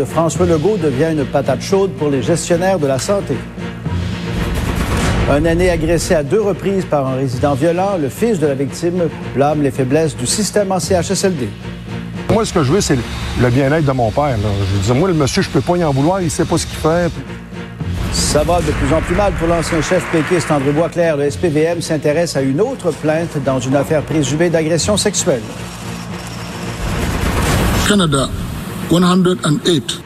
de François Legault devient une patate chaude pour les gestionnaires de la santé. Un aîné agressé à deux reprises par un résident violent, le fils de la victime blâme les faiblesses du système en CHSLD. Moi, ce que je veux, c'est le bien-être de mon père. Je dis, moi, le monsieur, je peux pas y en vouloir, il sait pas ce qu'il fait. Ça va de plus en plus mal pour l'ancien chef péquiste André Boisclair. Le SPVM s'intéresse à une autre plainte dans une affaire présumée d'agression sexuelle. Canada, 108.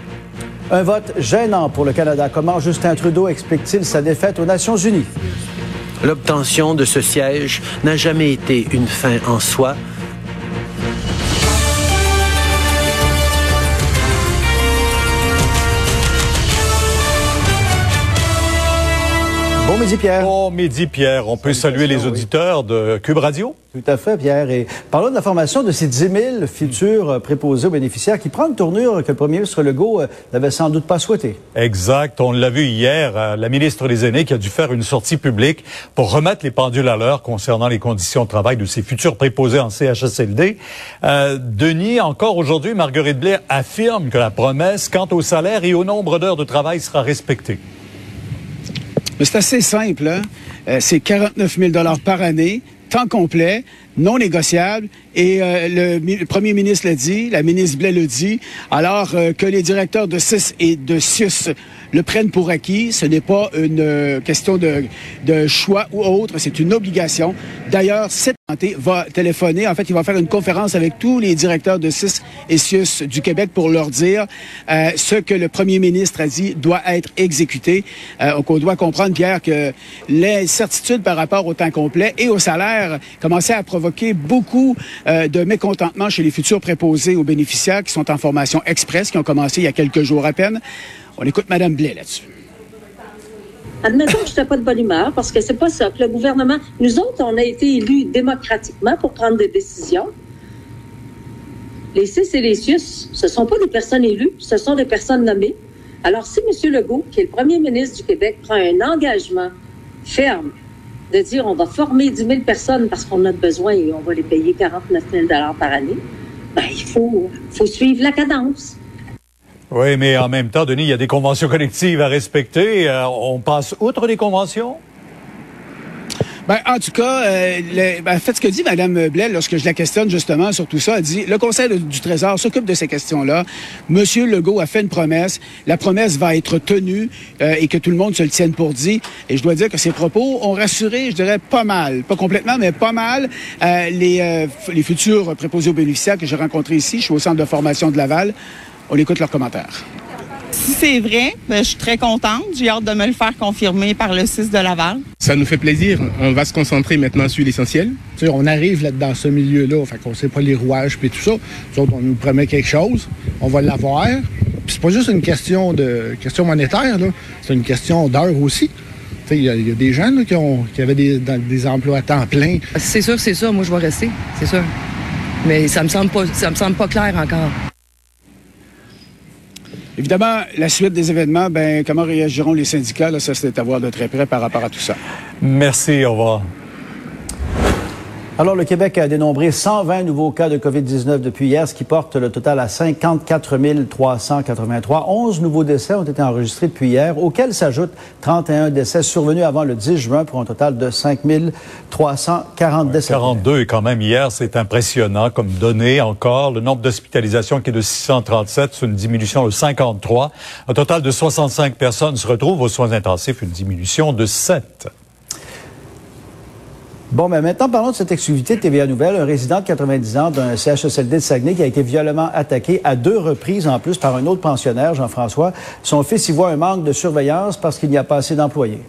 Un vote gênant pour le Canada. Comment Justin Trudeau explique-t-il sa défaite aux Nations unies? L'obtention de ce siège n'a jamais été une fin en soi, Bon midi, Pierre. Bon midi, Pierre. On peut saluer les auditeurs de Cube Radio? Tout à fait, Pierre. Et parlons de la formation de ces 10 000 futurs préposés aux bénéficiaires qui prend une tournure que le premier ministre Legault euh, n'avait sans doute pas souhaité. Exact. On l'a vu hier, euh, la ministre des Aînés qui a dû faire une sortie publique pour remettre les pendules à l'heure concernant les conditions de travail de ces futurs préposés en CHSLD. Euh, Denis, encore aujourd'hui, Marguerite Blair affirme que la promesse quant au salaire et au nombre d'heures de travail sera respectée. C'est assez simple. Hein? Euh, c'est 49 000 par année, temps complet, non négociable. Et euh, le, premier ministre l'a dit, la ministre Blais le dit. Alors euh, que les directeurs de CIS et de SIUS le prennent pour acquis, ce n'est pas une question de, de choix ou autre, c'est une obligation. D'ailleurs, cette santé va téléphoner. En fait, il va faire une conférence avec tous les directeurs de CIS et SIUS du Québec pour leur dire euh, ce que le premier ministre a dit doit être exécuté. Euh, on doit comprendre, Pierre, que l'incertitude par rapport au temps complet et au salaire commençait à provoquer beaucoup euh, de mécontentement chez les futurs préposés aux bénéficiaires qui sont en formation express, qui ont commencé il y a quelques jours à peine. On écoute Mme Blais là-dessus. Admettons que je n'étais pas de bonne humeur parce que c'est pas ça que le gouvernement. Nous autres, on a été élus démocratiquement pour prendre des décisions. Les CIS et les CIUS, ce ne sont pas des personnes élues, ce sont des personnes nommées. Alors, si M. Legault, qui est le premier ministre du Québec, prend un engagement ferme de dire on va former 10 000 personnes parce qu'on a besoin et on va les payer 49 000 par année, ben, il faut, faut suivre la cadence. Oui, mais en même temps, Denis, il y a des conventions collectives à respecter. Euh, on passe outre les conventions? Ben, en tout cas, euh, ben, fait, ce que dit Mme Blais lorsque je la questionne justement sur tout ça, elle dit le Conseil du Trésor s'occupe de ces questions-là. Monsieur Legault a fait une promesse. La promesse va être tenue euh, et que tout le monde se le tienne pour dit. Et je dois dire que ces propos ont rassuré, je dirais, pas mal, pas complètement, mais pas mal euh, les, euh, les futurs préposés aux bénéficiaires que j'ai rencontrés ici. Je suis au centre de formation de Laval. On écoute leurs commentaires. Si c'est vrai, ben, je suis très contente. J'ai hâte de me le faire confirmer par le 6 de Laval. Ça nous fait plaisir. On va se concentrer maintenant sur l'essentiel. on arrive là, dans ce milieu-là, fait qu'on sait pas les rouages et tout ça. Nous on nous promet quelque chose, on va l'avoir. Puis c'est pas juste une question de question monétaire, c'est une question d'heure aussi. Il y, a des gens qui, ont, qui avaient des, des emplois à temps plein. C'est sûr, c'est ça. Moi, je vais rester, c'est sûr. Mais ça me semble pas, ça me semble pas clair encore. Évidemment, la suite des événements, ben, comment réagiront les syndicats? Là, ça, c'est à voir de très près par rapport à tout ça. Merci, au revoir. Alors, le Québec a dénombré 120 nouveaux cas de COVID-19 depuis hier, ce qui porte le total à 54 383. 11 nouveaux décès ont été enregistrés depuis hier, auxquels s'ajoutent 31 décès survenus avant le 10 juin pour un total de 5 340 décès. 42 et quand même hier, c'est impressionnant comme données encore. Le nombre d'hospitalisations qui est de 637, c'est une diminution de 53. Un total de 65 personnes se retrouvent aux soins intensifs, une diminution de 7. Bon, mais maintenant, parlons de cette exclusivité de TVA Nouvelle. Un résident de 90 ans d'un CHSLD de Saguenay qui a été violemment attaqué à deux reprises en plus par un autre pensionnaire, Jean-François. Son fils y voit un manque de surveillance parce qu'il n'y a pas assez d'employés.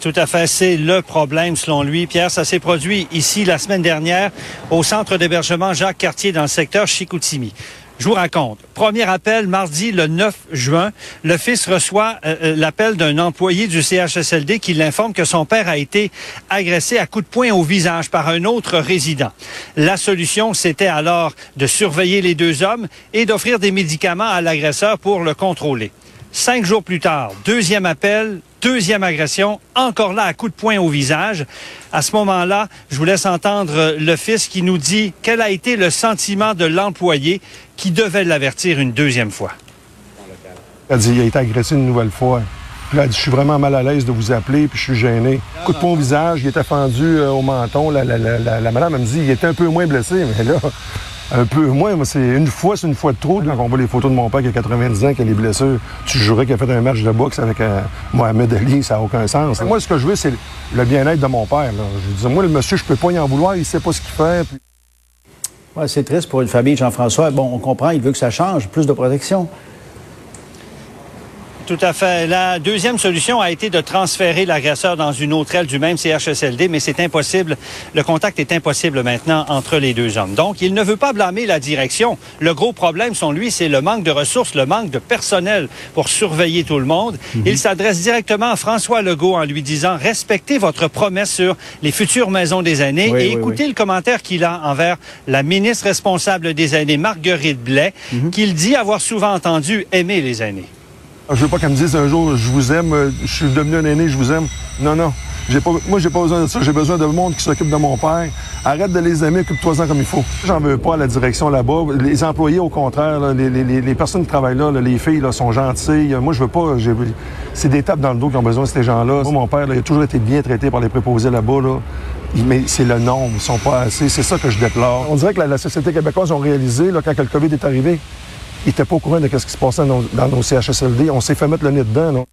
Tout à fait, c'est le problème selon lui. Pierre, ça s'est produit ici la semaine dernière au centre d'hébergement Jacques Cartier dans le secteur Chicoutimi. Je vous raconte. Premier appel, mardi le 9 juin. Le fils reçoit euh, euh, l'appel d'un employé du CHSLD qui l'informe que son père a été agressé à coups de poing au visage par un autre résident. La solution, c'était alors de surveiller les deux hommes et d'offrir des médicaments à l'agresseur pour le contrôler. Cinq jours plus tard, deuxième appel, Deuxième agression, encore là à coup de poing au visage. À ce moment-là, je vous laisse entendre le fils qui nous dit quel a été le sentiment de l'employé qui devait l'avertir une deuxième fois. Il a dit il a été agressé une nouvelle fois. Puis là, elle dit, je suis vraiment mal à l'aise de vous appeler, puis je suis gêné. Coup de poing au visage, il était fendu euh, au menton. La, la, la, la, madame, elle me dit, il était un peu moins blessé, mais là, un peu moins. Moi, c'est une fois, c'est une fois de trop. Quand on voit les photos de mon père qui a 90 ans, qui a les blessures, tu jurais qu'il a fait un match de boxe avec euh, Mohamed Ali, ça n'a aucun sens. Moi, ce que je veux, c'est le bien-être de mon père. Là. Je dis, moi, le monsieur, je peux pas y en vouloir, il sait pas ce qu'il fait. Puis... Ouais, c'est triste pour une famille, Jean-François. Bon, on comprend, il veut que ça change, plus de protection. Tout à fait. La deuxième solution a été de transférer l'agresseur dans une autre aile du même CHSLD, mais c'est impossible. Le contact est impossible maintenant entre les deux hommes. Donc, il ne veut pas blâmer la direction. Le gros problème, selon lui, c'est le manque de ressources, le manque de personnel pour surveiller tout le monde. Mm -hmm. Il s'adresse directement à François Legault en lui disant respectez votre promesse sur les futures maisons des aînés Oui, et oui, écoutez oui. le commentaire qu'il a envers la ministre responsable des aînés, Marguerite Blais, qu'il dit avoir souvent entendu aimer les aînés. Je veux pas qu'elle me dise un jour, je vous aime, euh, je suis devenu un aîné, je vous aime. Non, non. J'ai pas, moi, j'ai pas besoin de ça. J'ai besoin de monde qui s'occupe de mon père. Arrête de les aimer, occupe-toi-en comme il faut. J'en veux pas à la direction là-bas. Les employés, au contraire, là, les, les, les, personnes qui travaillent là, là les filles là, sont gentilles. Moi, je veux pas. C'est des tapes dans le dos qui ont besoin de ces gens-là. Moi, mon père, il a toujours été bien traité par les préposés là-bas. Là. Mais c'est le nombre. Ils sont pas assez. C'est ça que je déplore. On dirait que la, société québécoise ont réalisé, là, quand le COVID est arrivé, ils n'étaient pas au courant de ce qui se passait dans nos, dans nos CHSLD. On s'est fait mettre le nez dedans. Là.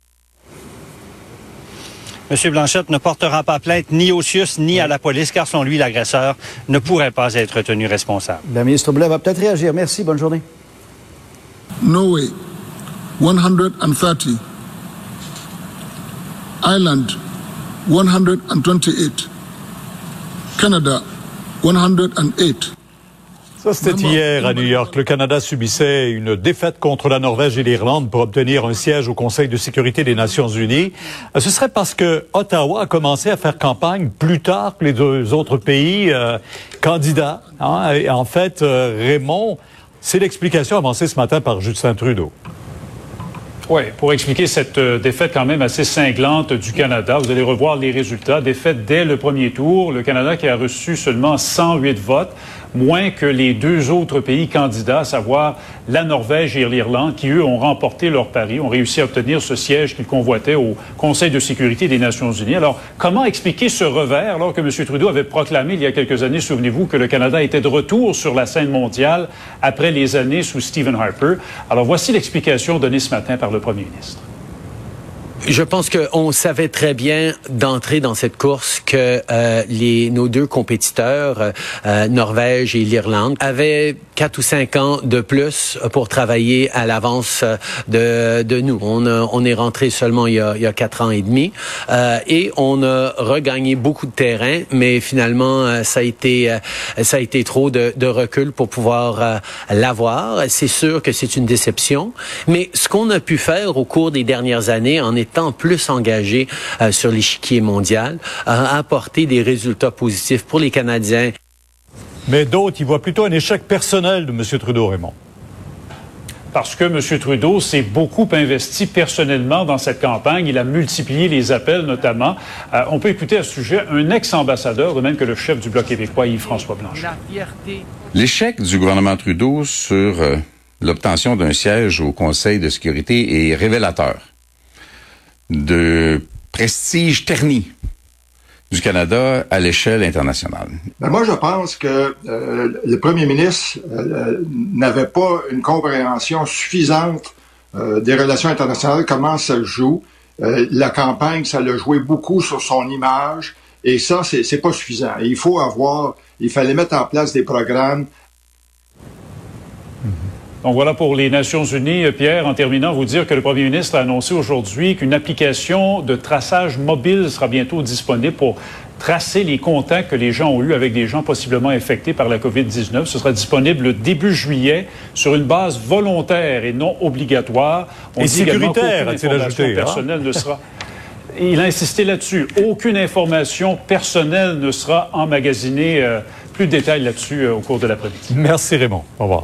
M. Blanchette ne portera pas plainte ni au CIUS ni à la police, car selon lui, l'agresseur ne pourrait pas être tenu responsable. La ministre Blais va peut-être réagir. Merci. Bonne journée. Norway, 130. Ireland, 128. Canada, 108. Ça, c'était hier à New York. Le Canada subissait une défaite contre la Norvège et l'Irlande pour obtenir un siège au Conseil de sécurité des Nations Unies. Euh, Ce serait parce que Ottawa a commencé à faire campagne plus tard que les deux autres pays euh, candidats. hein. Et en fait, euh, Raymond, c'est l'explication avancée ce matin par Justin Trudeau. Oui, pour expliquer cette euh, défaite quand même assez cinglante du Canada, vous allez revoir les résultats. Défaite dès le premier tour. Le Canada qui a reçu seulement 108 votes, moins que les deux autres pays candidats, à savoir la Norvège et l'Irlande, qui, eux, ont remporté leur pari, ont réussi à obtenir ce siège qu'ils convoitaient au Conseil de sécurité des Nations unies. Alors, comment expliquer ce revers alors que M. Trudeau avait proclamé il y a quelques années, souvenez-vous, que le Canada était de retour sur la scène mondiale après les années sous Stephen Harper? Alors, voici l'explication donnée ce matin par le premier ministre. Je pense qu'on savait très bien d'entrer dans cette course que euh, les, nos deux compétiteurs, euh, Norvège et l'Irlande, avaient quatre ou cinq ans de plus pour travailler à l'avance de, de nous. On, a- on est rentré seulement il y, a, il quatre ans et demi euh, et on a regagné beaucoup de terrain, mais finalement euh, ça a été euh, ça a été trop de, de recul pour pouvoir euh, l'avoir. C'est sûr que c'est une déception, mais ce qu'on a pu faire au cours des dernières années en étant plus engagé euh, sur l'échiquier mondial a apporté des résultats positifs pour les Canadiens. Mais d'autres, ils voient plutôt un échec personnel de M. Trudeau, Raymond. Parce que M. Trudeau s'est beaucoup investi personnellement dans cette campagne. Il a multiplié les appels, notamment. Euh, on peut écouter à ce sujet un ex-ambassadeur, de même que le chef du Bloc québécois, Yves-François Blanchet. L'échec du gouvernement Trudeau sur euh, l'obtention d'un siège au Conseil de sécurité est révélateur de prestige terni du Canada à l'échelle internationale. Ben, moi, je pense que euh, le premier ministre euh, n'avait pas une compréhension suffisante euh, des relations internationales, comment ça se joue. Euh, la campagne, ça l'a joué beaucoup sur son image, et ça, c'est pas suffisant. Il faut avoir, il fallait mettre en place des programmes Donc voilà pour les Nations Unies. Euh, Pierre, en terminant, vous dire que le premier ministre a annoncé aujourd'hui qu'une application de traçage mobile sera bientôt disponible pour tracer les contacts que les gens ont eus avec des gens possiblement infectés par la COVID-19. Ce sera disponible début juillet sur une base volontaire et non obligatoire. Et dit sécuritaire, a-t-il ajouté, hein? personnelle ne sera... Il a insisté là-dessus. Aucune information personnelle ne sera emmagasinée. Euh, plus de détails là-dessus euh, au cours de l'après-midi. Merci, Raymond. Au revoir.